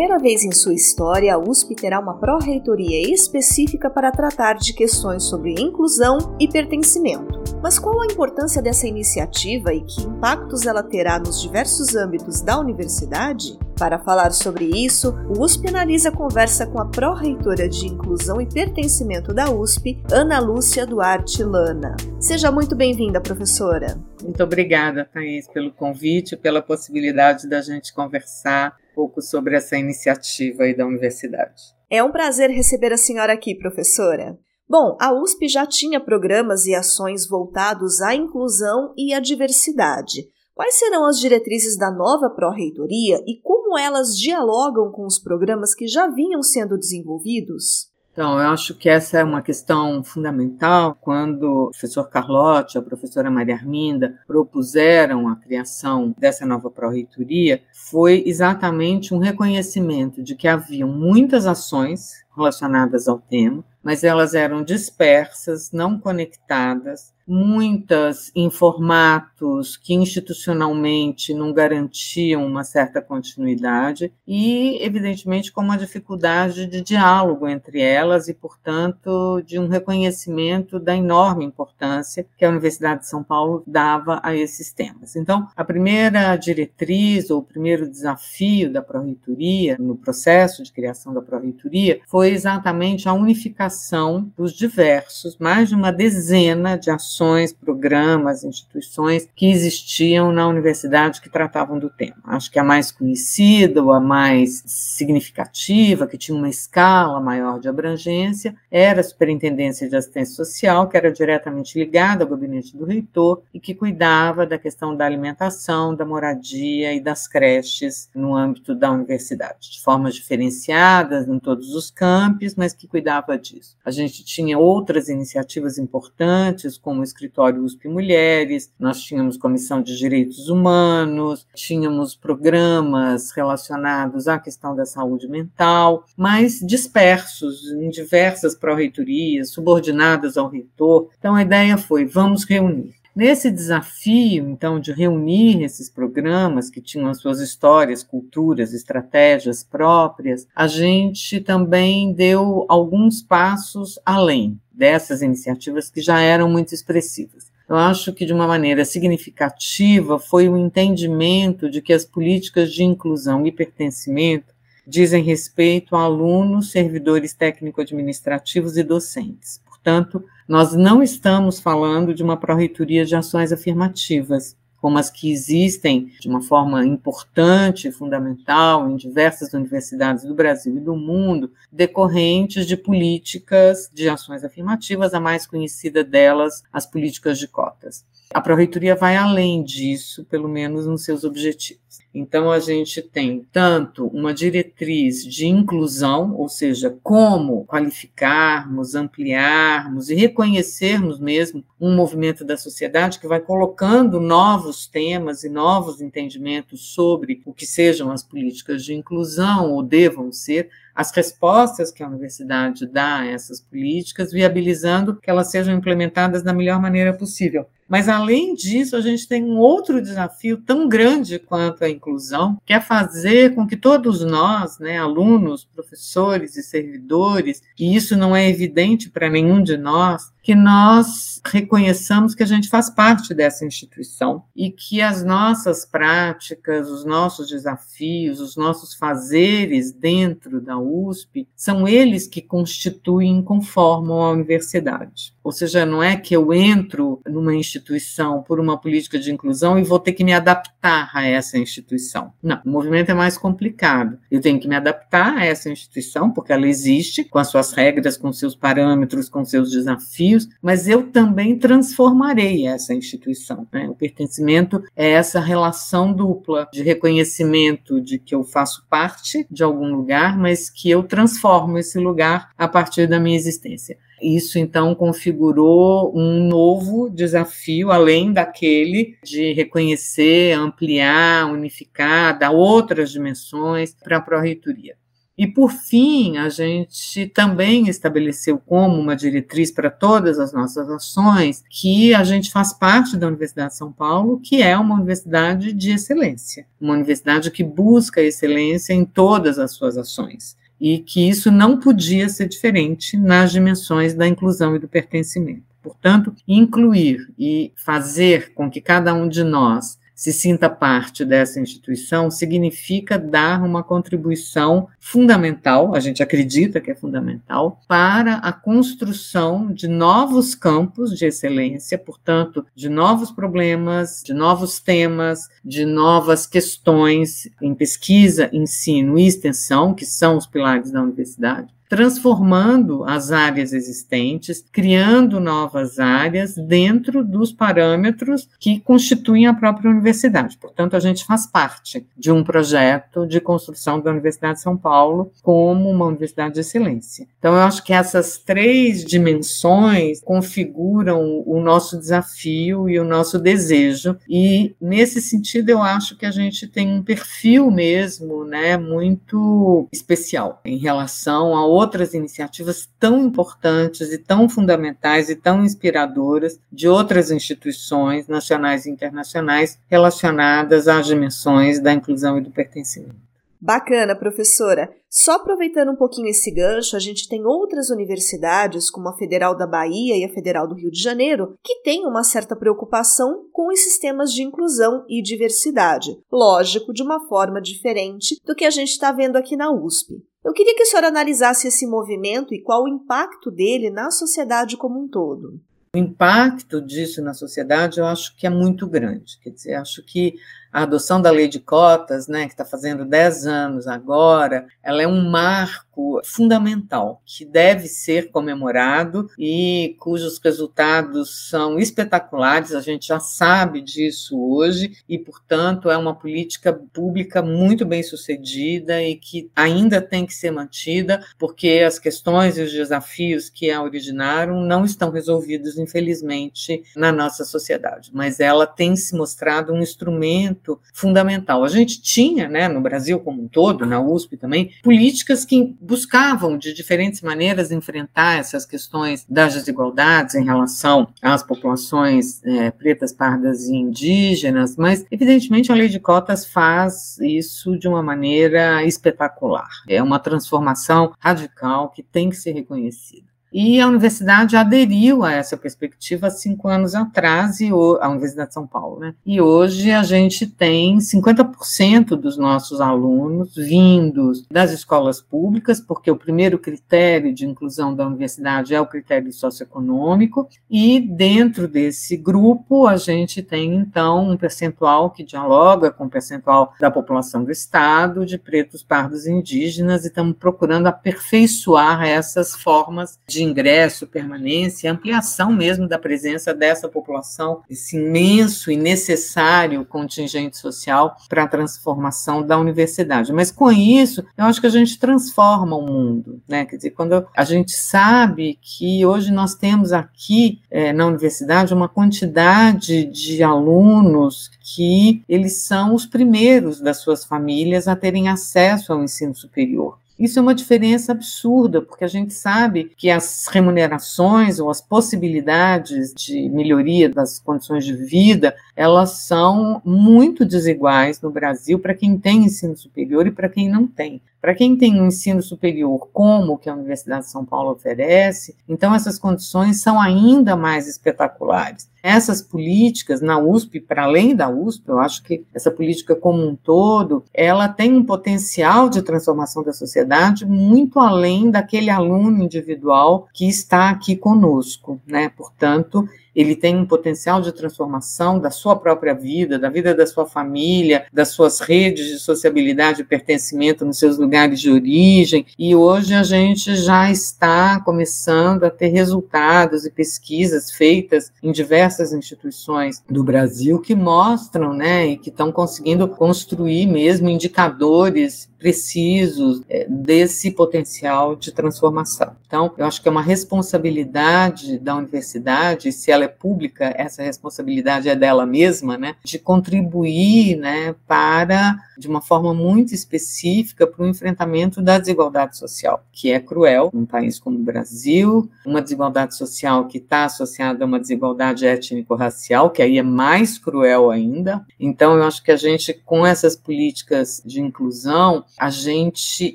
Primeira vez em sua história, a USP terá uma pró-reitoria específica para tratar de questões sobre inclusão e pertencimento. Mas qual a importância dessa iniciativa e que impactos ela terá nos diversos âmbitos da universidade? Para falar sobre isso, o USP Analisa conversa com a pró-reitora de Inclusão e Pertencimento da USP, Ana Lúcia Duarte Lana. Seja muito bem-vinda, professora. Muito obrigada, Thaís, pelo convite, pela possibilidade da gente conversar pouco sobre essa iniciativa aí da universidade. É um prazer receber a senhora aqui, professora. Bom, a USP já tinha programas e ações voltados à inclusão e à diversidade. Quais serão as diretrizes da nova pró-reitoria e como elas dialogam com os programas que já vinham sendo desenvolvidos? Então, eu acho que essa é uma questão fundamental. Quando o professor Carlotti a professora Maria Arminda propuseram a criação dessa nova pró-reitoria, foi exatamente um reconhecimento de que haviam muitas ações relacionadas ao tema, mas elas eram dispersas, não conectadas, muitas em formatos que institucionalmente não garantiam uma certa continuidade e, evidentemente, com uma dificuldade de diálogo entre elas e, portanto, de um reconhecimento da enorme importância que a Universidade de São Paulo dava a esses temas. Então, a primeira diretriz ou o primeiro desafio da Pró-Reitoria, no processo de criação da Pró-Reitoria, foi exatamente a unificação dos diversos, mais de uma dezena de ações programas, instituições que existiam na universidade que tratavam do tema. Acho que a mais conhecida, ou a mais significativa, que tinha uma escala maior de abrangência, era a Superintendência de Assistência Social, que era diretamente ligada ao gabinete do reitor e que cuidava da questão da alimentação, da moradia e das creches no âmbito da universidade, de formas diferenciadas em todos os campos, mas que cuidava disso. A gente tinha outras iniciativas importantes, como escritório USP Mulheres, nós tínhamos comissão de direitos humanos, tínhamos programas relacionados à questão da saúde mental, mas dispersos em diversas pró-reitorias, subordinadas ao reitor. Então a ideia foi: vamos reunir. Nesse desafio, então, de reunir esses programas que tinham as suas histórias, culturas, estratégias próprias, a gente também deu alguns passos além dessas iniciativas que já eram muito expressivas. Eu acho que, de uma maneira significativa, foi o entendimento de que as políticas de inclusão e pertencimento dizem respeito a alunos, servidores técnico-administrativos e docentes. Portanto, nós não estamos falando de uma pró-reitoria de ações afirmativas, como as que existem de uma forma importante e fundamental em diversas universidades do Brasil e do mundo, decorrentes de políticas de ações afirmativas, a mais conhecida delas, as políticas de cotas. A Pró-Reitoria vai além disso, pelo menos nos seus objetivos. Então, a gente tem tanto uma diretriz de inclusão, ou seja, como qualificarmos, ampliarmos e reconhecermos mesmo um movimento da sociedade que vai colocando novos temas e novos entendimentos sobre o que sejam as políticas de inclusão ou devam ser, as respostas que a universidade dá a essas políticas, viabilizando que elas sejam implementadas da melhor maneira possível. Mas, além disso, a gente tem um outro desafio tão grande quanto a inclusão, que é fazer com que todos nós, né, alunos, professores e servidores, e isso não é evidente para nenhum de nós, que nós reconheçamos que a gente faz parte dessa instituição e que as nossas práticas, os nossos desafios, os nossos fazeres dentro da USP são eles que constituem, conformam a universidade. Ou seja, não é que eu entro numa instituição por uma política de inclusão e vou ter que me adaptar a essa instituição. Não, o movimento é mais complicado. Eu tenho que me adaptar a essa instituição porque ela existe com as suas regras, com seus parâmetros, com seus desafios mas eu também transformarei essa instituição. Né? O pertencimento é essa relação dupla de reconhecimento de que eu faço parte de algum lugar, mas que eu transformo esse lugar a partir da minha existência. Isso então configurou um novo desafio, além daquele de reconhecer, ampliar, unificar, dar outras dimensões para a pró-reitoria. E, por fim, a gente também estabeleceu como uma diretriz para todas as nossas ações que a gente faz parte da Universidade de São Paulo, que é uma universidade de excelência, uma universidade que busca excelência em todas as suas ações. E que isso não podia ser diferente nas dimensões da inclusão e do pertencimento. Portanto, incluir e fazer com que cada um de nós se sinta parte dessa instituição significa dar uma contribuição fundamental, a gente acredita que é fundamental, para a construção de novos campos de excelência, portanto, de novos problemas, de novos temas, de novas questões em pesquisa, ensino e extensão, que são os pilares da universidade transformando as áreas existentes, criando novas áreas dentro dos parâmetros que constituem a própria universidade. Portanto, a gente faz parte de um projeto de construção da Universidade de São Paulo como uma universidade de excelência. Então, eu acho que essas três dimensões configuram o nosso desafio e o nosso desejo, e nesse sentido, eu acho que a gente tem um perfil mesmo, né, muito especial em relação a outras iniciativas tão importantes e tão fundamentais e tão inspiradoras de outras instituições nacionais e internacionais relacionadas às dimensões da inclusão e do pertencimento. Bacana, professora. Só aproveitando um pouquinho esse gancho, a gente tem outras universidades, como a Federal da Bahia e a Federal do Rio de Janeiro, que têm uma certa preocupação com os sistemas de inclusão e diversidade. Lógico, de uma forma diferente do que a gente está vendo aqui na USP. Eu queria que a senhora analisasse esse movimento e qual o impacto dele na sociedade como um todo. O impacto disso na sociedade eu acho que é muito grande. Quer dizer, acho que a adoção da lei de cotas, né, que está fazendo 10 anos agora, ela é um marco fundamental que deve ser comemorado e cujos resultados são espetaculares, a gente já sabe disso hoje e, portanto, é uma política pública muito bem sucedida e que ainda tem que ser mantida, porque as questões e os desafios que a originaram não estão resolvidos, infelizmente, na nossa sociedade, mas ela tem se mostrado um instrumento fundamental. A gente tinha, né, no Brasil como um todo, na USP também, políticas que buscavam de diferentes maneiras enfrentar essas questões das desigualdades em relação às populações é, pretas, pardas e indígenas, mas evidentemente a lei de cotas faz isso de uma maneira espetacular. É uma transformação radical que tem que ser reconhecida. E a universidade aderiu a essa perspectiva cinco anos atrás, e a Universidade de São Paulo. Né? E hoje a gente tem 50% dos nossos alunos vindos das escolas públicas, porque o primeiro critério de inclusão da universidade é o critério socioeconômico, e dentro desse grupo a gente tem, então, um percentual que dialoga com o percentual da população do Estado, de pretos, pardos e indígenas, e estamos procurando aperfeiçoar essas formas de de ingresso, permanência, ampliação mesmo da presença dessa população, esse imenso e necessário contingente social para a transformação da universidade. Mas com isso, eu acho que a gente transforma o mundo, né? Quer dizer, quando a gente sabe que hoje nós temos aqui é, na universidade uma quantidade de alunos que eles são os primeiros das suas famílias a terem acesso ao ensino superior. Isso é uma diferença absurda, porque a gente sabe que as remunerações ou as possibilidades de melhoria das condições de vida, elas são muito desiguais no Brasil para quem tem ensino superior e para quem não tem. Para quem tem um ensino superior como o que a Universidade de São Paulo oferece, então essas condições são ainda mais espetaculares. Essas políticas na USP, para além da USP, eu acho que essa política como um todo, ela tem um potencial de transformação da sociedade muito além daquele aluno individual que está aqui conosco, né? Portanto, ele tem um potencial de transformação da sua própria vida, da vida da sua família, das suas redes de sociabilidade e pertencimento nos seus lugares de origem. E hoje a gente já está começando a ter resultados e pesquisas feitas em diversas instituições do Brasil que mostram, né, e que estão conseguindo construir mesmo indicadores precisos é, desse potencial de transformação. Então, eu acho que é uma responsabilidade da universidade, se ela é pública, essa responsabilidade é dela mesma, né, de contribuir, né, para de uma forma muito específica para o enfrentamento da desigualdade social, que é cruel num país como o Brasil, uma desigualdade social que está associada a uma desigualdade étnico-racial, que aí é mais cruel ainda. Então, eu acho que a gente, com essas políticas de inclusão, a gente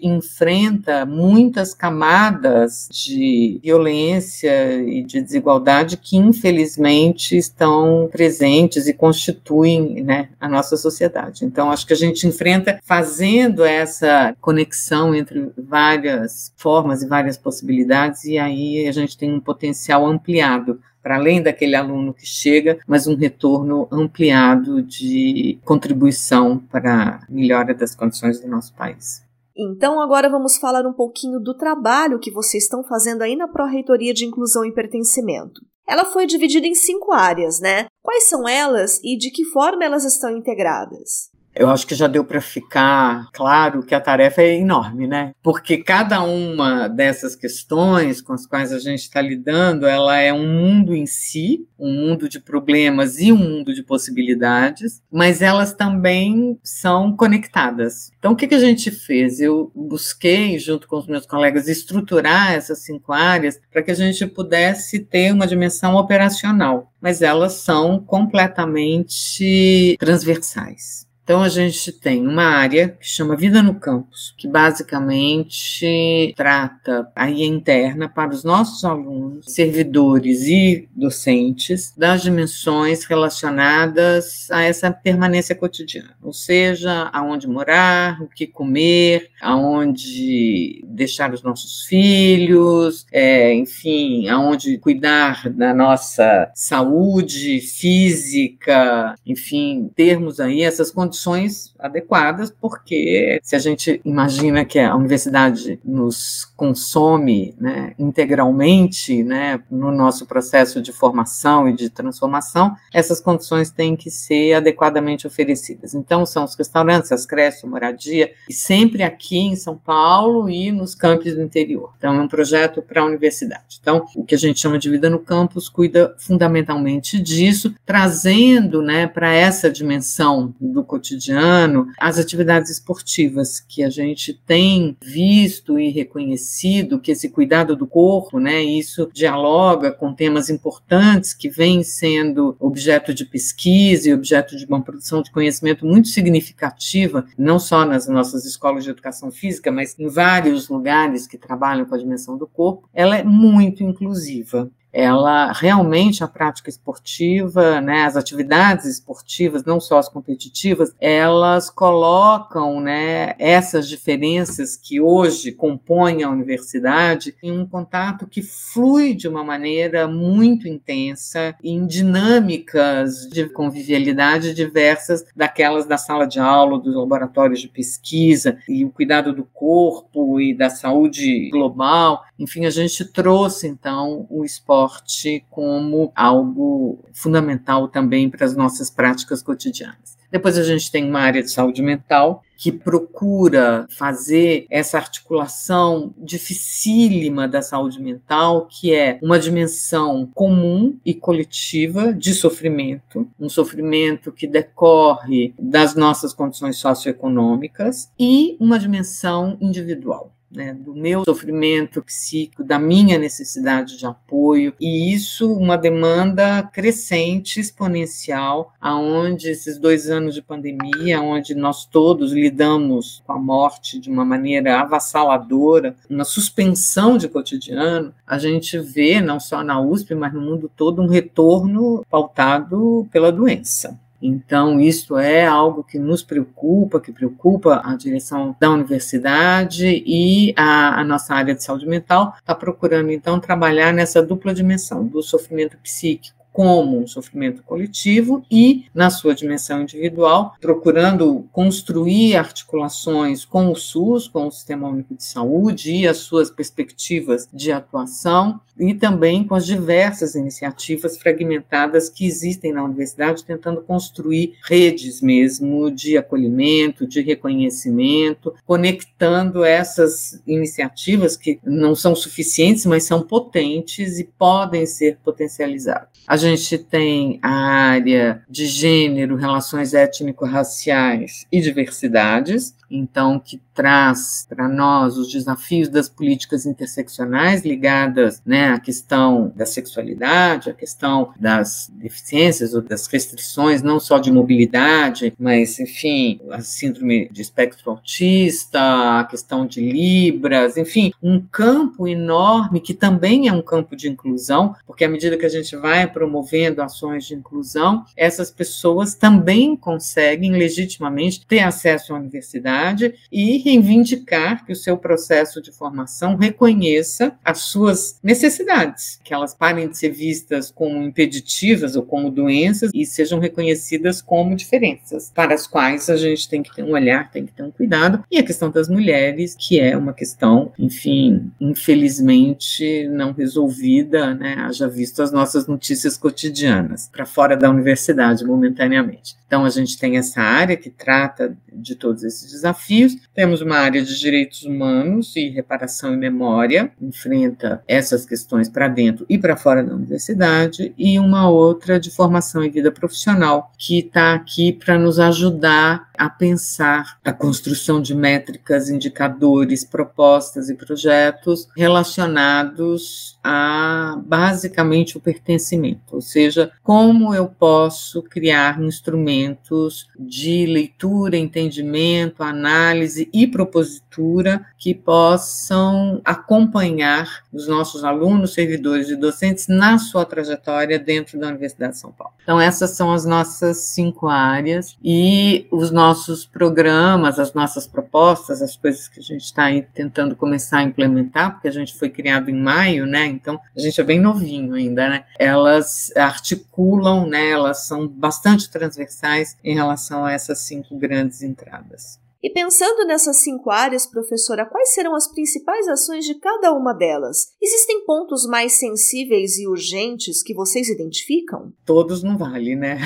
enfrenta muitas camadas de violência e de desigualdade que, infelizmente, estão presentes e constituem né, a nossa sociedade. Então, acho que a gente enfrenta fazendo essa conexão entre várias formas e várias possibilidades, e aí a gente tem um potencial ampliado para além daquele aluno que chega, mas um retorno ampliado de contribuição para a melhora das condições do nosso país. Então, agora vamos falar um pouquinho do trabalho que vocês estão fazendo aí na Pró-Reitoria de Inclusão e Pertencimento. Ela foi dividida em cinco áreas, né? Quais são elas e de que forma elas estão integradas? Eu acho que já deu para ficar claro que a tarefa é enorme, né? Porque cada uma dessas questões com as quais a gente está lidando, ela é um mundo em si, um mundo de problemas e um mundo de possibilidades, mas elas também são conectadas. Então, o que, que a gente fez? Eu busquei, junto com os meus colegas, estruturar essas cinco áreas para que a gente pudesse ter uma dimensão operacional, mas elas são completamente transversais. Então, a gente tem uma área que chama Vida no Campus, que basicamente trata aí interna para os nossos alunos, servidores e docentes das dimensões relacionadas a essa permanência cotidiana, ou seja, aonde morar, o que comer, aonde deixar os nossos filhos, é, enfim, aonde cuidar da nossa saúde física, enfim, termos aí essas condições condições adequadas, porque se a gente imagina que a universidade nos consome né, integralmente né, no nosso processo de formação e de transformação, essas condições têm que ser adequadamente oferecidas. Então, são os restaurantes, as creches, a moradia, e sempre aqui em São Paulo e nos campos do interior. Então, é um projeto para a universidade. Então, o que a gente chama de vida no campus cuida fundamentalmente disso, trazendo né, para essa dimensão do cotidiano cotidiano, as atividades esportivas que a gente tem visto e reconhecido que esse cuidado do corpo, né, isso dialoga com temas importantes que vêm sendo objeto de pesquisa e objeto de uma produção de conhecimento muito significativa, não só nas nossas escolas de educação física, mas em vários lugares que trabalham com a dimensão do corpo, ela é muito inclusiva ela realmente a prática esportiva, né, as atividades esportivas, não só as competitivas, elas colocam, né, essas diferenças que hoje compõem a universidade em um contato que flui de uma maneira muito intensa em dinâmicas de convivialidade diversas daquelas da sala de aula, dos laboratórios de pesquisa e o cuidado do corpo e da saúde global. Enfim, a gente trouxe então o esporte esporte como algo fundamental também para as nossas práticas cotidianas. Depois a gente tem uma área de saúde mental que procura fazer essa articulação dificílima da saúde mental, que é uma dimensão comum e coletiva de sofrimento, um sofrimento que decorre das nossas condições socioeconômicas, e uma dimensão individual né, do meu sofrimento psíquico, da minha necessidade de apoio, e isso uma demanda crescente, exponencial, aonde esses dois anos de pandemia, onde nós todos lidamos com a morte de uma maneira avassaladora, uma suspensão de cotidiano, a gente vê, não só na USP, mas no mundo todo, um retorno pautado pela doença. Então, isso é algo que nos preocupa, que preocupa a direção da universidade e a, a nossa área de saúde mental está procurando, então, trabalhar nessa dupla dimensão do sofrimento psíquico como um sofrimento coletivo e, na sua dimensão individual, procurando construir articulações com o SUS, com o Sistema Único de Saúde e as suas perspectivas de atuação, e também com as diversas iniciativas fragmentadas que existem na universidade, tentando construir redes mesmo de acolhimento, de reconhecimento, conectando essas iniciativas que não são suficientes, mas são potentes e podem ser potencializadas. Gente tem a área de gênero, relações étnico-raciais e diversidades, então que traz para nós os desafios das políticas interseccionais ligadas né, à questão da sexualidade, à questão das deficiências ou das restrições, não só de mobilidade, mas, enfim, a síndrome de espectro autista, a questão de Libras, enfim, um campo enorme que também é um campo de inclusão, porque à medida que a gente vai promovendo ações de inclusão, essas pessoas também conseguem legitimamente ter acesso à universidade e reivindicar que o seu processo de formação reconheça as suas necessidades, que elas parem de ser vistas como impeditivas ou como doenças e sejam reconhecidas como diferenças, para as quais a gente tem que ter um olhar, tem que ter um cuidado. E a questão das mulheres, que é uma questão, enfim, infelizmente não resolvida, né? Haja visto as nossas notícias cotidianas, para fora da universidade momentaneamente. Então, a gente tem essa área que trata de todos esses desafios. Temos uma área de direitos humanos e reparação e memória, enfrenta essas questões para dentro e para fora da universidade, e uma outra de formação e vida profissional, que está aqui para nos ajudar a pensar a construção de métricas, indicadores, propostas e projetos relacionados a basicamente o pertencimento, ou seja, como eu posso criar instrumentos de leitura, entendimento, análise e propositura que possam acompanhar os nossos alunos, servidores e docentes na sua trajetória dentro da Universidade de São Paulo. Então, essas são as nossas cinco áreas e os nossos programas, as nossas propostas, as coisas que a gente está tentando começar a implementar, porque a gente foi criado em maio, né? Então, a gente é bem novinho ainda, né? Elas articulam, né? Elas são bastante transversais em relação a essas cinco grandes entradas. E pensando nessas cinco áreas, professora, quais serão as principais ações de cada uma delas? Existem pontos mais sensíveis e urgentes que vocês identificam? Todos não vale, né?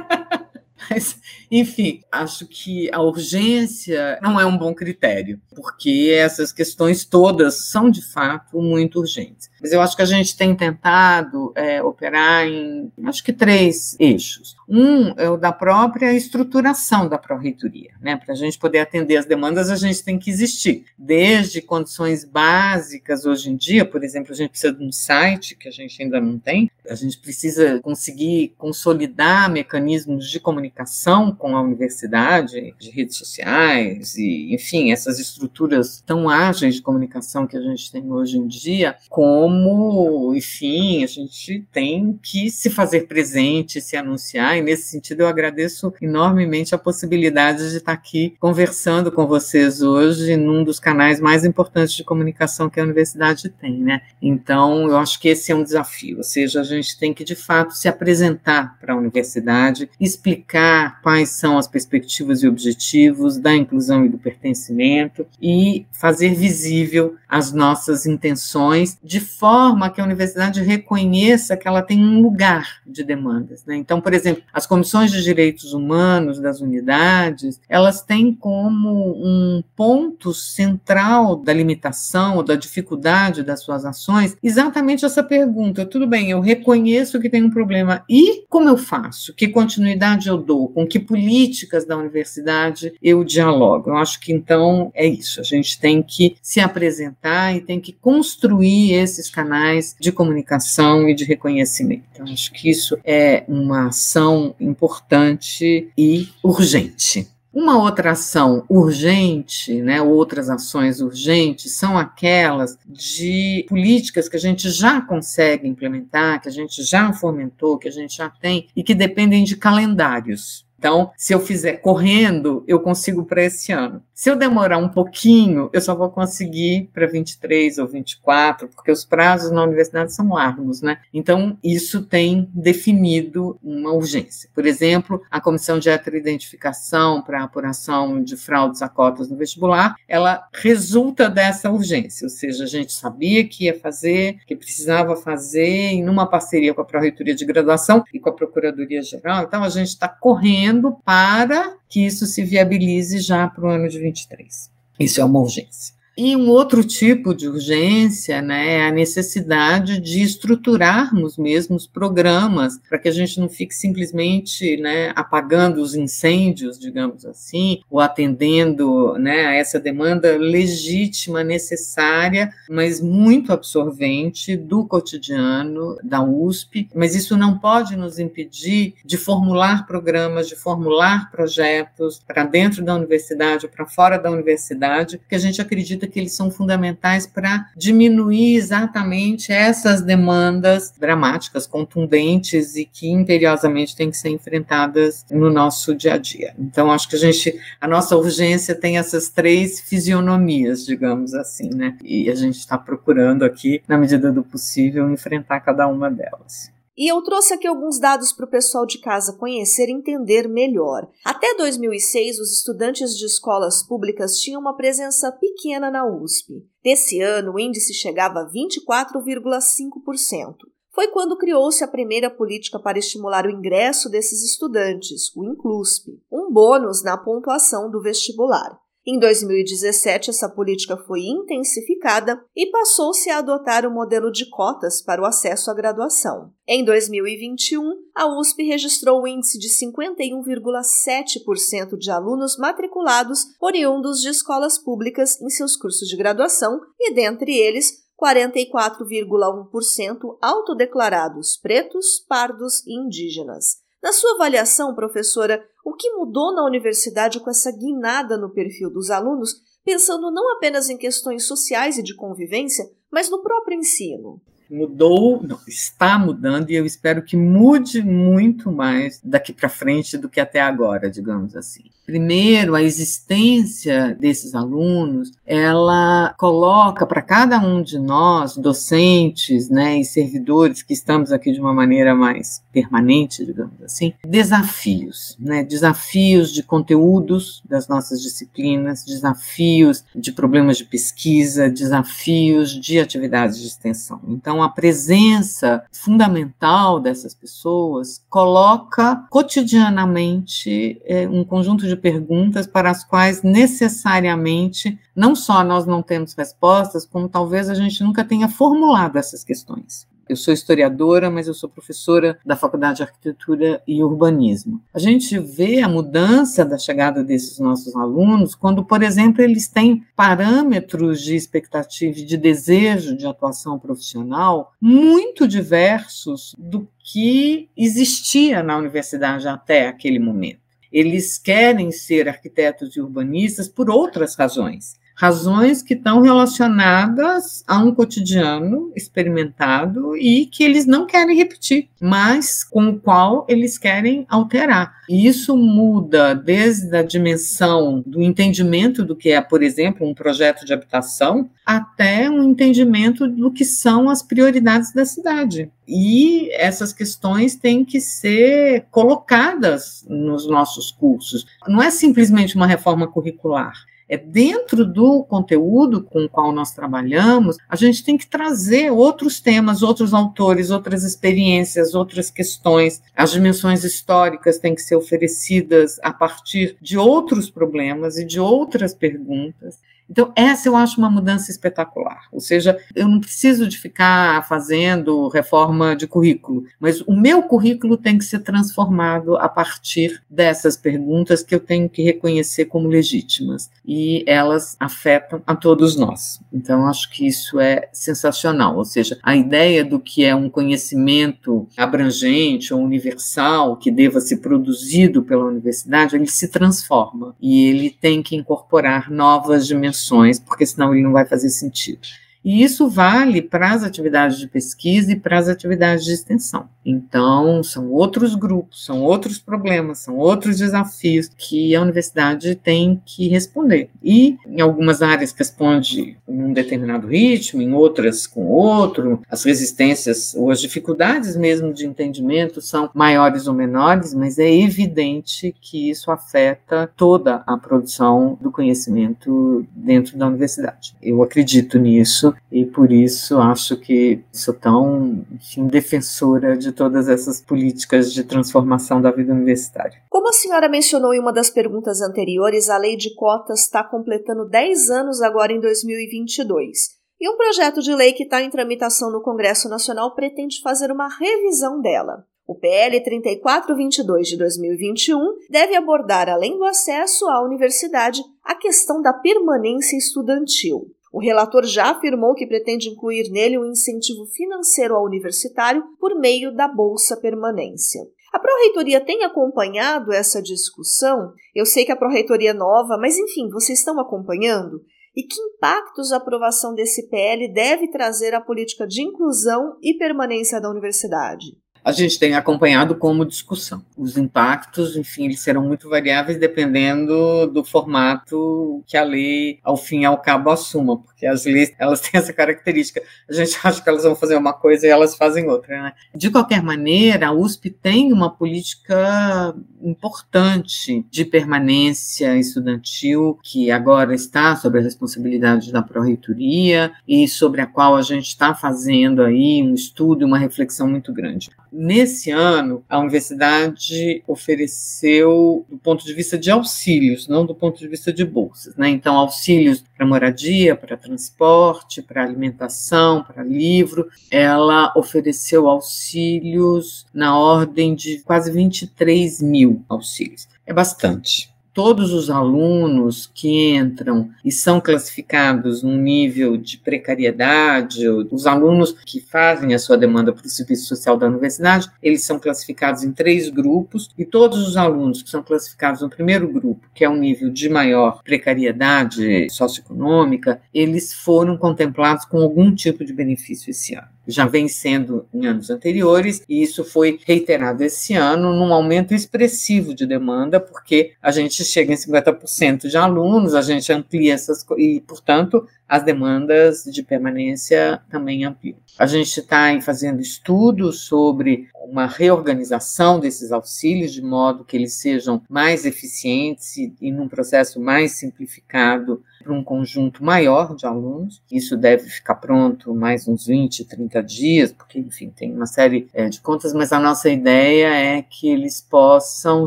Mas, enfim, acho que a urgência não é um bom critério, porque essas questões todas são, de fato, muito urgentes. Mas eu acho que a gente tem tentado é, operar em, acho que, três eixos. Um é o da própria estruturação da pró-reitoria. Né? Para a gente poder atender as demandas, a gente tem que existir. Desde condições básicas, hoje em dia, por exemplo, a gente precisa de um site, que a gente ainda não tem, a gente precisa conseguir consolidar mecanismos de comunicação com a universidade, de redes sociais, e, enfim, essas estruturas tão ágeis de comunicação que a gente tem hoje em dia, como, enfim, a gente tem que se fazer presente, se anunciar e nesse sentido eu agradeço enormemente a possibilidade de estar aqui conversando com vocês hoje num dos canais mais importantes de comunicação que a universidade tem, né? Então, eu acho que esse é um desafio, ou seja, a gente tem que de fato se apresentar para a universidade, explicar quais são as perspectivas e objetivos da inclusão e do pertencimento e fazer visível as nossas intenções de forma que a universidade reconheça que ela tem um lugar de demandas, né? Então, por exemplo, as comissões de direitos humanos das unidades, elas têm como um ponto central da limitação ou da dificuldade das suas ações exatamente essa pergunta: tudo bem, eu reconheço que tem um problema e como eu faço? Que continuidade eu dou? Com que políticas da universidade eu dialogo? Eu acho que então é isso. A gente tem que se apresentar e tem que construir esses canais de comunicação e de reconhecimento. Então, acho que isso é uma ação importante e urgente. Uma outra ação urgente, né, outras ações urgentes, são aquelas de políticas que a gente já consegue implementar, que a gente já fomentou, que a gente já tem e que dependem de calendários. Então, se eu fizer correndo, eu consigo para esse ano. Se eu demorar um pouquinho, eu só vou conseguir para 23 ou 24, porque os prazos na universidade são largos, né? Então, isso tem definido uma urgência. Por exemplo, a Comissão de Heteroidentificação para apuração de fraudes a cotas no vestibular, ela resulta dessa urgência, ou seja, a gente sabia que ia fazer, que precisava fazer, em uma parceria com a Pró-Reitoria de Graduação e com a Procuradoria Geral, então a gente está correndo para que isso se viabilize já para o ano de 23. Isso é uma urgência. E um outro tipo de urgência né, é a necessidade de estruturarmos mesmo os programas para que a gente não fique simplesmente né, apagando os incêndios, digamos assim, ou atendendo né, a essa demanda legítima, necessária, mas muito absorvente do cotidiano da USP. Mas isso não pode nos impedir de formular programas, de formular projetos para dentro da universidade ou para fora da universidade, que a gente acredita que eles são fundamentais para diminuir exatamente essas demandas dramáticas, contundentes e que imperiosamente têm que ser enfrentadas no nosso dia a dia. Então, acho que a gente, a nossa urgência tem essas três fisionomias, digamos assim, né? E a gente está procurando aqui, na medida do possível, enfrentar cada uma delas. E eu trouxe aqui alguns dados para o pessoal de casa conhecer e entender melhor. Até 2006, os estudantes de escolas públicas tinham uma presença pequena na USP. Desse ano, o índice chegava a 24,5%. Foi quando criou-se a primeira política para estimular o ingresso desses estudantes, o Inclusp, um bônus na pontuação do vestibular. Em 2017, essa política foi intensificada e passou-se a adotar o modelo de cotas para o acesso à graduação. Em 2021, a USP registrou o índice de 51,7% de alunos matriculados oriundos de escolas públicas em seus cursos de graduação e, dentre eles, 44,1% autodeclarados pretos, pardos e indígenas. Na sua avaliação, professora, o que mudou na universidade com essa guinada no perfil dos alunos, pensando não apenas em questões sociais e de convivência, mas no próprio ensino? mudou, não, está mudando e eu espero que mude muito mais daqui para frente do que até agora, digamos assim. Primeiro, a existência desses alunos, ela coloca para cada um de nós, docentes né, e servidores que estamos aqui de uma maneira mais permanente, digamos assim, desafios, né, desafios de conteúdos das nossas disciplinas, desafios de problemas de pesquisa, desafios de atividades de extensão. Então, a presença fundamental dessas pessoas coloca cotidianamente é, um conjunto de perguntas para as quais necessariamente não só nós não temos respostas, como talvez a gente nunca tenha formulado essas questões. Eu sou historiadora, mas eu sou professora da Faculdade de Arquitetura e Urbanismo. A gente vê a mudança da chegada desses nossos alunos quando, por exemplo, eles têm parâmetros de expectativa e de desejo de atuação profissional muito diversos do que existia na universidade até aquele momento. Eles querem ser arquitetos e urbanistas por outras razões. Razões que estão relacionadas a um cotidiano experimentado e que eles não querem repetir, mas com o qual eles querem alterar. E isso muda desde a dimensão do entendimento do que é, por exemplo, um projeto de habitação, até um entendimento do que são as prioridades da cidade. E essas questões têm que ser colocadas nos nossos cursos. Não é simplesmente uma reforma curricular, é dentro do conteúdo com o qual nós trabalhamos, a gente tem que trazer outros temas, outros autores, outras experiências, outras questões. As dimensões históricas têm que ser oferecidas a partir de outros problemas e de outras perguntas. Então, essa eu acho uma mudança espetacular. Ou seja, eu não preciso de ficar fazendo reforma de currículo, mas o meu currículo tem que ser transformado a partir dessas perguntas que eu tenho que reconhecer como legítimas. E elas afetam a todos nós. Então, acho que isso é sensacional. Ou seja, a ideia do que é um conhecimento abrangente ou universal que deva ser produzido pela universidade, ele se transforma e ele tem que incorporar novas dimensões porque senão ele não vai fazer sentido. E isso vale para as atividades de pesquisa e para as atividades de extensão. Então, são outros grupos, são outros problemas, são outros desafios que a universidade tem que responder. E em algumas áreas responde em um determinado ritmo, em outras com outro. As resistências ou as dificuldades mesmo de entendimento são maiores ou menores, mas é evidente que isso afeta toda a produção do conhecimento dentro da universidade. Eu acredito nisso e por isso acho que sou tão enfim, defensora de todas essas políticas de transformação da vida universitária. Como a senhora mencionou em uma das perguntas anteriores, a lei de cotas está completando 10 anos agora em 2022. E um projeto de lei que está em tramitação no Congresso Nacional pretende fazer uma revisão dela. O PL 3422 de 2021 deve abordar, além do acesso à universidade, a questão da permanência estudantil. O relator já afirmou que pretende incluir nele um incentivo financeiro ao universitário por meio da Bolsa Permanência. A Pró-Reitoria tem acompanhado essa discussão? Eu sei que a Pró-Reitoria é nova, mas enfim, vocês estão acompanhando? E que impactos a aprovação desse PL deve trazer à política de inclusão e permanência da universidade? A gente tem acompanhado como discussão. Os impactos, enfim, eles serão muito variáveis dependendo do formato que a lei, ao fim e ao cabo, assuma, porque as leis, elas têm essa característica. A gente acha que elas vão fazer uma coisa e elas fazem outra, né? De qualquer maneira, a USP tem uma política importante de permanência estudantil, que agora está sob a responsabilidade da Pró-Reitoria e sobre a qual a gente está fazendo aí um estudo e uma reflexão muito grande. Nesse ano, a universidade ofereceu, do ponto de vista de auxílios, não do ponto de vista de bolsas, né? Então, auxílios para moradia, para transporte, para alimentação, para livro. Ela ofereceu auxílios na ordem de quase 23 mil auxílios. É bastante todos os alunos que entram e são classificados num nível de precariedade, os alunos que fazem a sua demanda para o serviço social da universidade, eles são classificados em três grupos, e todos os alunos que são classificados no primeiro grupo, que é um nível de maior precariedade socioeconômica, eles foram contemplados com algum tipo de benefício esse ano já vem sendo em anos anteriores, e isso foi reiterado esse ano num aumento expressivo de demanda, porque a gente chega em 50% de alunos, a gente amplia essas e, portanto, as demandas de permanência também ampliam. A gente está fazendo estudos sobre uma reorganização desses auxílios, de modo que eles sejam mais eficientes e, e num processo mais simplificado para um conjunto maior de alunos. Isso deve ficar pronto mais uns 20, 30 dias, porque, enfim, tem uma série é, de contas, mas a nossa ideia é que eles possam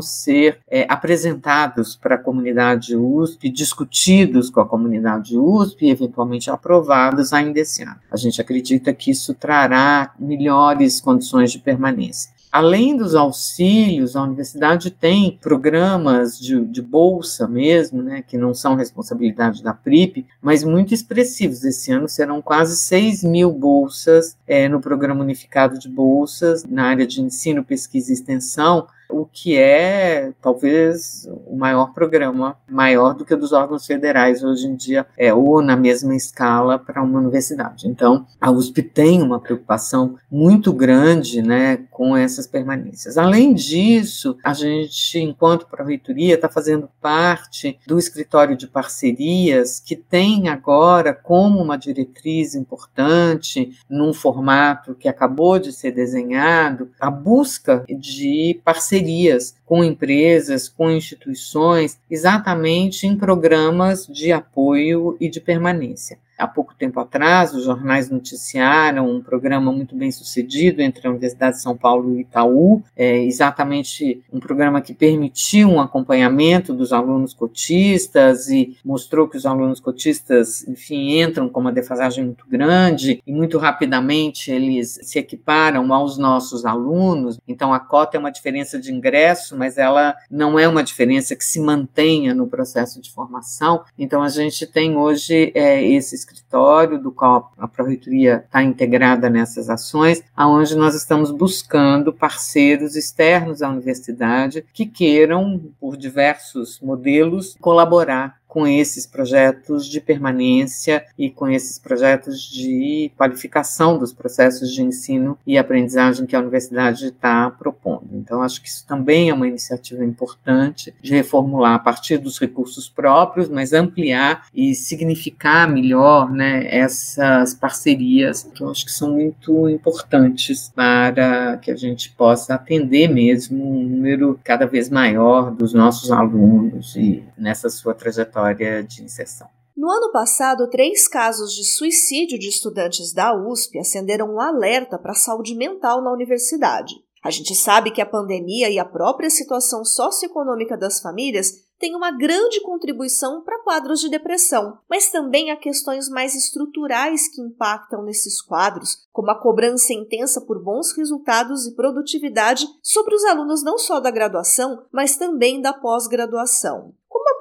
ser é, apresentados para a comunidade USP, discutidos com a comunidade USP e eventualmente aprovados ainda esse ano. A gente acredita que isso trará melhores condições de permanência. Além dos auxílios, a universidade tem programas de, de, bolsa mesmo, né, que não são responsabilidade da PRIP, mas muito expressivos. Esse ano serão quase 6 mil bolsas é, no Programa Unificado de Bolsas, na área de ensino, pesquisa e extensão, o que é talvez o maior programa, maior do que o dos órgãos federais hoje em dia, é ou na mesma escala para uma universidade. Então, a USP tem uma preocupação muito grande, né, com essas permanências. Além disso, a gente, enquanto pró-reitoria, está fazendo parte do escritório de parcerias que tem agora como uma diretriz importante, num formato que acabou de ser desenhado, a busca de parcerias parcerias com empresas, com instituições, exatamente em programas de apoio e de permanência. Há pouco tempo atrás, os jornais noticiaram um programa muito bem sucedido entre a Universidade de São Paulo e Itaú, é exatamente um programa que permitiu um acompanhamento dos alunos cotistas e mostrou que os alunos cotistas, enfim, entram com uma defasagem muito grande e muito rapidamente eles se equiparam aos nossos alunos. Então, a cota é uma diferença de ingresso, mas ela não é uma diferença que se mantenha no processo de formação. Então, a gente tem hoje é, esses escritório, do qual a Pró-Reitoria está integrada nessas ações, aonde nós estamos buscando parceiros externos à universidade que queiram, por diversos modelos, colaborar com esses projetos de permanência e com esses projetos de qualificação dos processos de ensino e aprendizagem que a universidade está propondo. Então, acho que isso também é uma iniciativa importante de reformular a partir dos recursos próprios, mas ampliar e significar melhor né, essas parcerias, que eu acho que são muito importantes para que a gente possa atender mesmo um número cada vez maior dos nossos alunos e nessa sua trajetória de inserção. No ano passado, três casos de suicídio de estudantes da USP acenderam um alerta para a saúde mental na universidade. A gente sabe que a pandemia e a própria situação socioeconômica das famílias têm uma grande contribuição para quadros de depressão, mas também há questões mais estruturais que impactam nesses quadros, como a cobrança intensa por bons resultados e produtividade sobre os alunos não só da graduação, mas também da pós-graduação.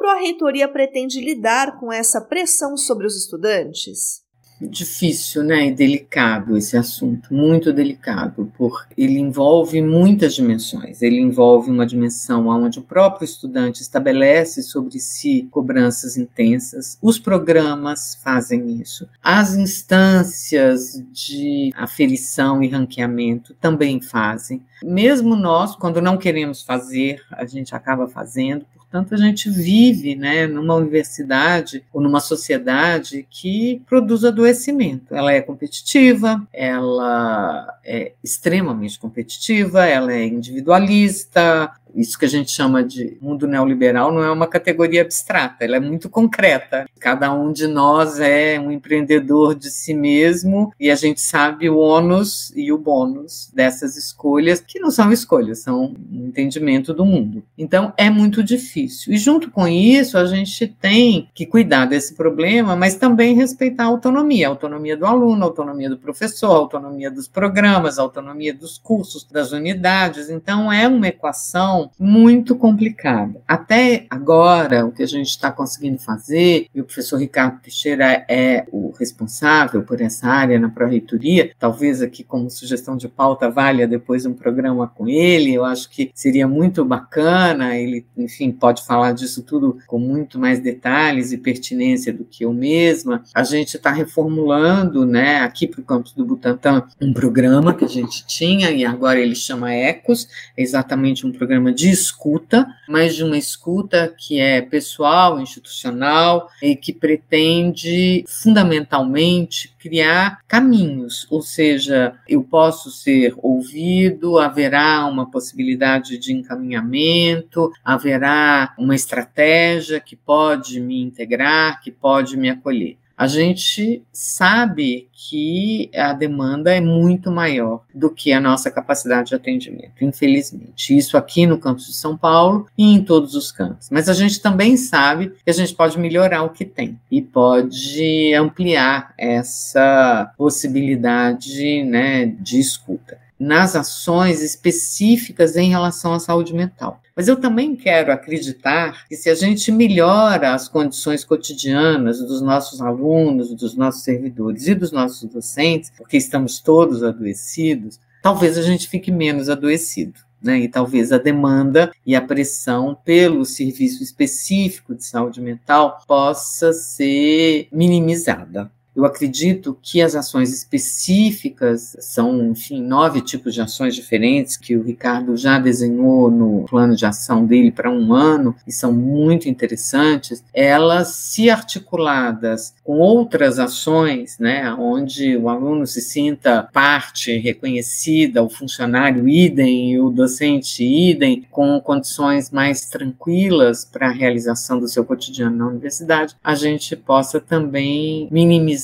A Pró-Reitoria pretende lidar com essa pressão sobre os estudantes? difícil, né, e delicado esse assunto, muito delicado, porque ele envolve muitas dimensões. Ele envolve uma dimensão onde o próprio estudante estabelece sobre si cobranças intensas. Os programas fazem isso. As instâncias de aferição e ranqueamento também fazem. Mesmo nós, quando não queremos fazer, a gente acaba fazendo, Portanto, a gente vive né, numa universidade ou numa sociedade que produz adoecimento. Ela é competitiva, ela é extremamente competitiva, ela é individualista, isso que a gente chama de mundo neoliberal não é uma categoria abstrata, ela é muito concreta. Cada um de nós é um empreendedor de si mesmo e a gente sabe o ônus e o bônus dessas escolhas, que não são escolhas, são um entendimento do mundo. Então é muito difícil. E junto com isso, a gente tem que cuidar desse problema, mas também respeitar a autonomia, a autonomia do aluno, a autonomia do professor, a autonomia dos programas, a autonomia dos cursos, das unidades. Então é uma equação muito complicada. Até agora, o que a gente está conseguindo fazer, e o professor Ricardo Teixeira é o responsável por essa área na Pró-Reitoria, talvez aqui como sugestão de pauta valha depois um programa com ele, eu acho que seria muito bacana, ele, enfim, pode falar disso tudo com muito mais detalhes e pertinência do que eu mesma. A gente está reformulando, né, aqui para o campus do Butantã, um programa que a gente tinha e agora ele chama ECOS, é exatamente um programa de escuta, mas de uma escuta que é pessoal, institucional e que pretende fundamentalmente criar caminhos, ou seja, eu posso ser ouvido, haverá uma possibilidade de encaminhamento, haverá uma estratégia que pode me integrar, que pode me acolher a gente sabe que a demanda é muito maior do que a nossa capacidade de atendimento, infelizmente. Isso aqui no campus de São Paulo e em todos os campos. Mas a gente também sabe que a gente pode melhorar o que tem e pode ampliar essa possibilidade né, de escuta nas ações específicas em relação à saúde mental. Mas eu também quero acreditar que se a gente melhora as condições cotidianas dos nossos alunos, dos nossos servidores e dos nossos docentes, porque estamos todos adoecidos, talvez a gente fique menos adoecido. Né, e talvez a demanda e a pressão pelo serviço específico de saúde mental possa ser minimizada. Eu acredito que as ações específicas são, enfim, nove tipos de ações diferentes que o Ricardo já desenhou no plano de ação dele para um ano e são muito interessantes. Elas, se articuladas com outras ações, né, onde o aluno se sinta parte reconhecida, o funcionário idem e o docente idem, com condições mais tranquilas para a realização do seu cotidiano na universidade, a gente possa também minimizar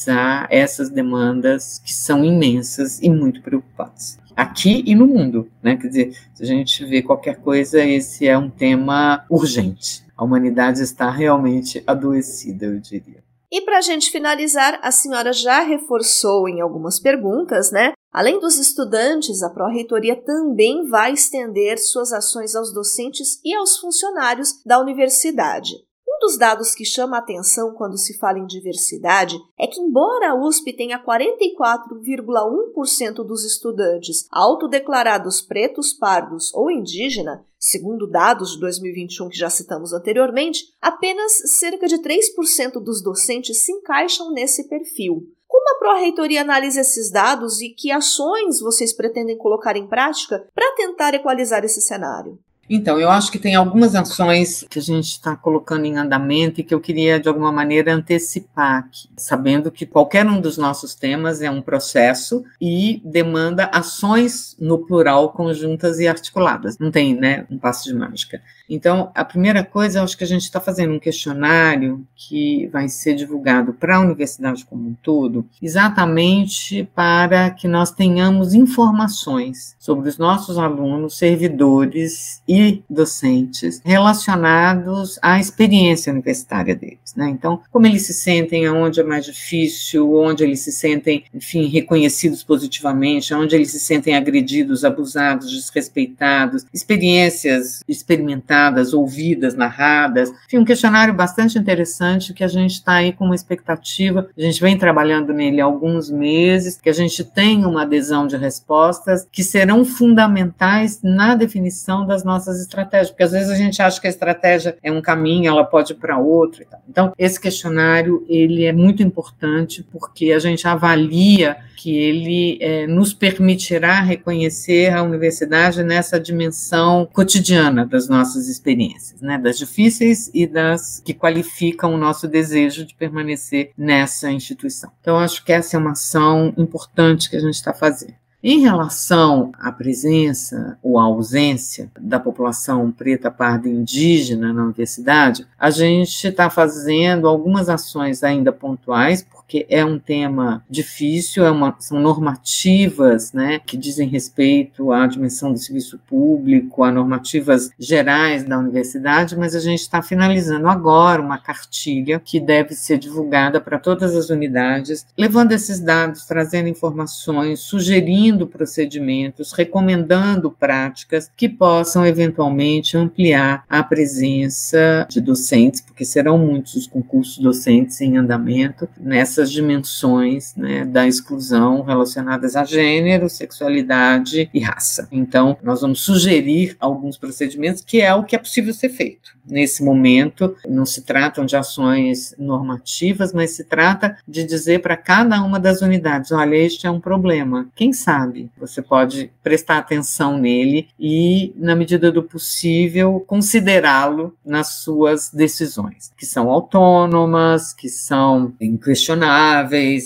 essas demandas que são imensas e muito preocupantes. Aqui e no mundo, né? Quer dizer, se a gente vê qualquer coisa, esse é um tema urgente. A humanidade está realmente adoecida, eu diria. E para a gente finalizar, a senhora já reforçou em algumas perguntas, né? Além dos estudantes, a Pró-Reitoria também vai estender suas ações aos docentes e aos funcionários da universidade Um dos dados que chama a atenção quando se fala em diversidade é que, embora a USP tenha 44,1% dos estudantes autodeclarados pretos, pardos ou indígena, segundo dados de 2021 que já citamos anteriormente, apenas cerca de 3% dos docentes se encaixam nesse perfil. Como a Pró-Reitoria analisa esses dados e que ações vocês pretendem colocar em prática para tentar equalizar esse cenário? Então, eu acho que tem algumas ações que a gente está colocando em andamento e que eu queria, de alguma maneira, antecipar aqui, sabendo que qualquer um dos nossos temas é um processo e demanda ações no plural, conjuntas e articuladas. Não tem, né, um passo de mágica. Então, a primeira coisa, acho que a gente está fazendo um questionário que vai ser divulgado para a universidade como um todo, exatamente para que nós tenhamos informações sobre os nossos alunos, servidores e docentes relacionados à experiência universitária deles. Né? Então, como eles se sentem, aonde é mais difícil, onde eles se sentem, enfim, reconhecidos positivamente, onde eles se sentem agredidos, abusados, desrespeitados, experiências experimentadas, ouvidas, narradas. Enfim, um questionário bastante interessante que a gente está aí com uma expectativa, a gente vem trabalhando nele há alguns meses, que a gente tem uma adesão de respostas que serão fundamentais na definição das nossas estratégias, porque às vezes a gente acha que a estratégia é um caminho, ela pode ir para outro. Então, esse questionário ele é muito importante porque a gente avalia que ele é, nos permitirá reconhecer a universidade nessa dimensão cotidiana das nossas experiências, né, das difíceis e das que qualificam o nosso desejo de permanecer nessa instituição. Então, acho que essa é uma ação importante que a gente está fazendo. Em relação à presença ou à ausência da população preta, parda e indígena na universidade, a gente está fazendo algumas ações ainda pontuais, porque é um tema difícil, é uma, são normativas né, que dizem respeito à dimensão do serviço público, a normativas gerais da universidade, mas a gente está finalizando agora uma cartilha que deve ser divulgada para todas as unidades, levando esses dados, trazendo informações, sugerindo procedimentos, recomendando práticas que possam eventualmente ampliar a presença de docentes, porque serão muitos os concursos docentes em andamento nessa essas dimensões né, da exclusão relacionadas a gênero, sexualidade e raça. Então, nós vamos sugerir alguns procedimentos que é o que é possível ser feito. Nesse momento, não se tratam de ações normativas, mas se trata de dizer para cada uma das unidades: olha, este é um problema. Quem sabe você pode prestar atenção nele e, na medida do possível, considerá-lo nas suas decisões, que são autônomas, que são inquestionáveis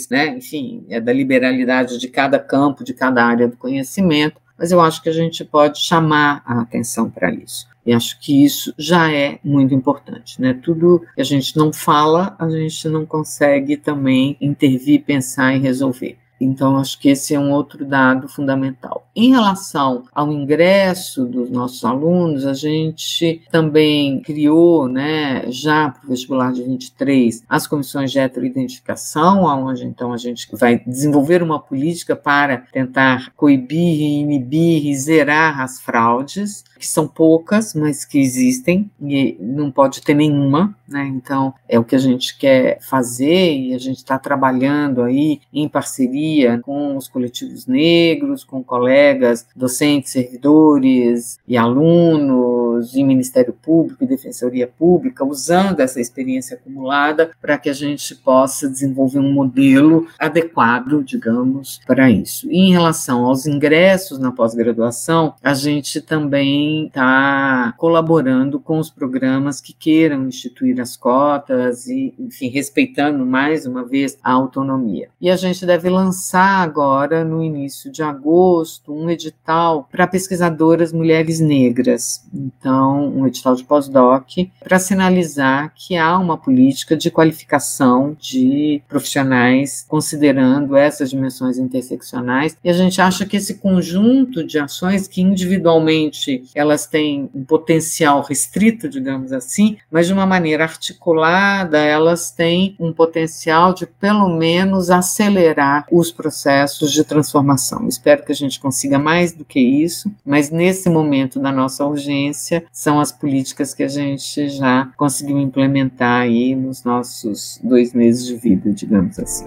né? Enfim, é da liberalidade de cada campo, de cada área do conhecimento, mas eu acho que a gente pode chamar a atenção para isso. E acho que isso já é muito importante, né? Tudo que a gente não fala, a gente não consegue também intervir, pensar e resolver. Então, acho que esse é um outro dado fundamental. Em relação ao ingresso dos nossos alunos, a gente também criou, né, já para o vestibular de 23, as comissões de heteroidentificação, onde então a gente vai desenvolver uma política para tentar coibir, inibir e zerar as fraudes, que são poucas, mas que existem, e não pode ter nenhuma, né? Então, é o que a gente quer fazer e a gente está trabalhando aí em parceria parceria com os coletivos negros, com colegas docentes, servidores e alunos, e Ministério Público e Defensoria Pública, usando essa experiência acumulada para que a gente possa desenvolver um modelo adequado, digamos, para isso. E em relação aos ingressos na pós-graduação, a gente também está colaborando com os programas que queiram instituir as cotas e, enfim, respeitando mais uma vez a autonomia. E a gente deve lançar agora, no início de agosto, um edital para pesquisadoras mulheres negras. Então, um edital de pós-doc para sinalizar que há uma política de qualificação de profissionais considerando essas dimensões interseccionais. E a gente acha que esse conjunto de ações que individualmente elas têm um potencial restrito, digamos assim, mas de uma maneira articulada, elas têm um potencial de pelo menos acelerar os processos de transformação. Espero que a gente consiga mais do que isso, mas nesse momento da nossa urgência, são as políticas que a gente já conseguiu implementar aí nos nossos dois meses de vida, digamos assim.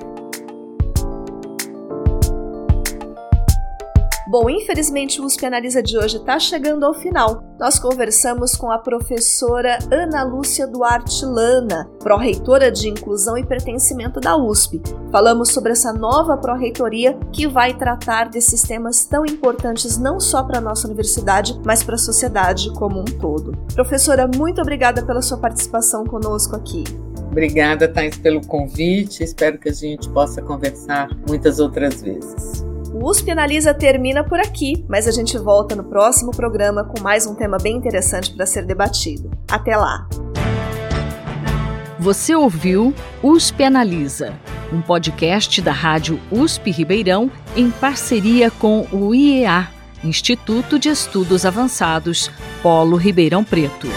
Bom, infelizmente o USP Analisa de hoje está chegando ao final. Nós conversamos com a professora Ana Lúcia Duarte Lana, pró-reitora de Inclusão e Pertencimento da USP. Falamos sobre essa nova pró-reitoria que vai tratar desses temas tão importantes não só para a nossa universidade, mas para a sociedade como um todo. Professora, muito obrigada pela sua participação conosco aqui. Obrigada, Thais, pelo convite. Espero que a gente possa conversar muitas outras vezes. O USP Analisa termina por aqui, mas a gente volta no próximo programa com mais um tema bem interessante para ser debatido. Até lá! Você ouviu USP Analisa, um podcast da Rádio USP Ribeirão em parceria com o IEA, Instituto de Estudos Avançados, Polo Ribeirão Preto.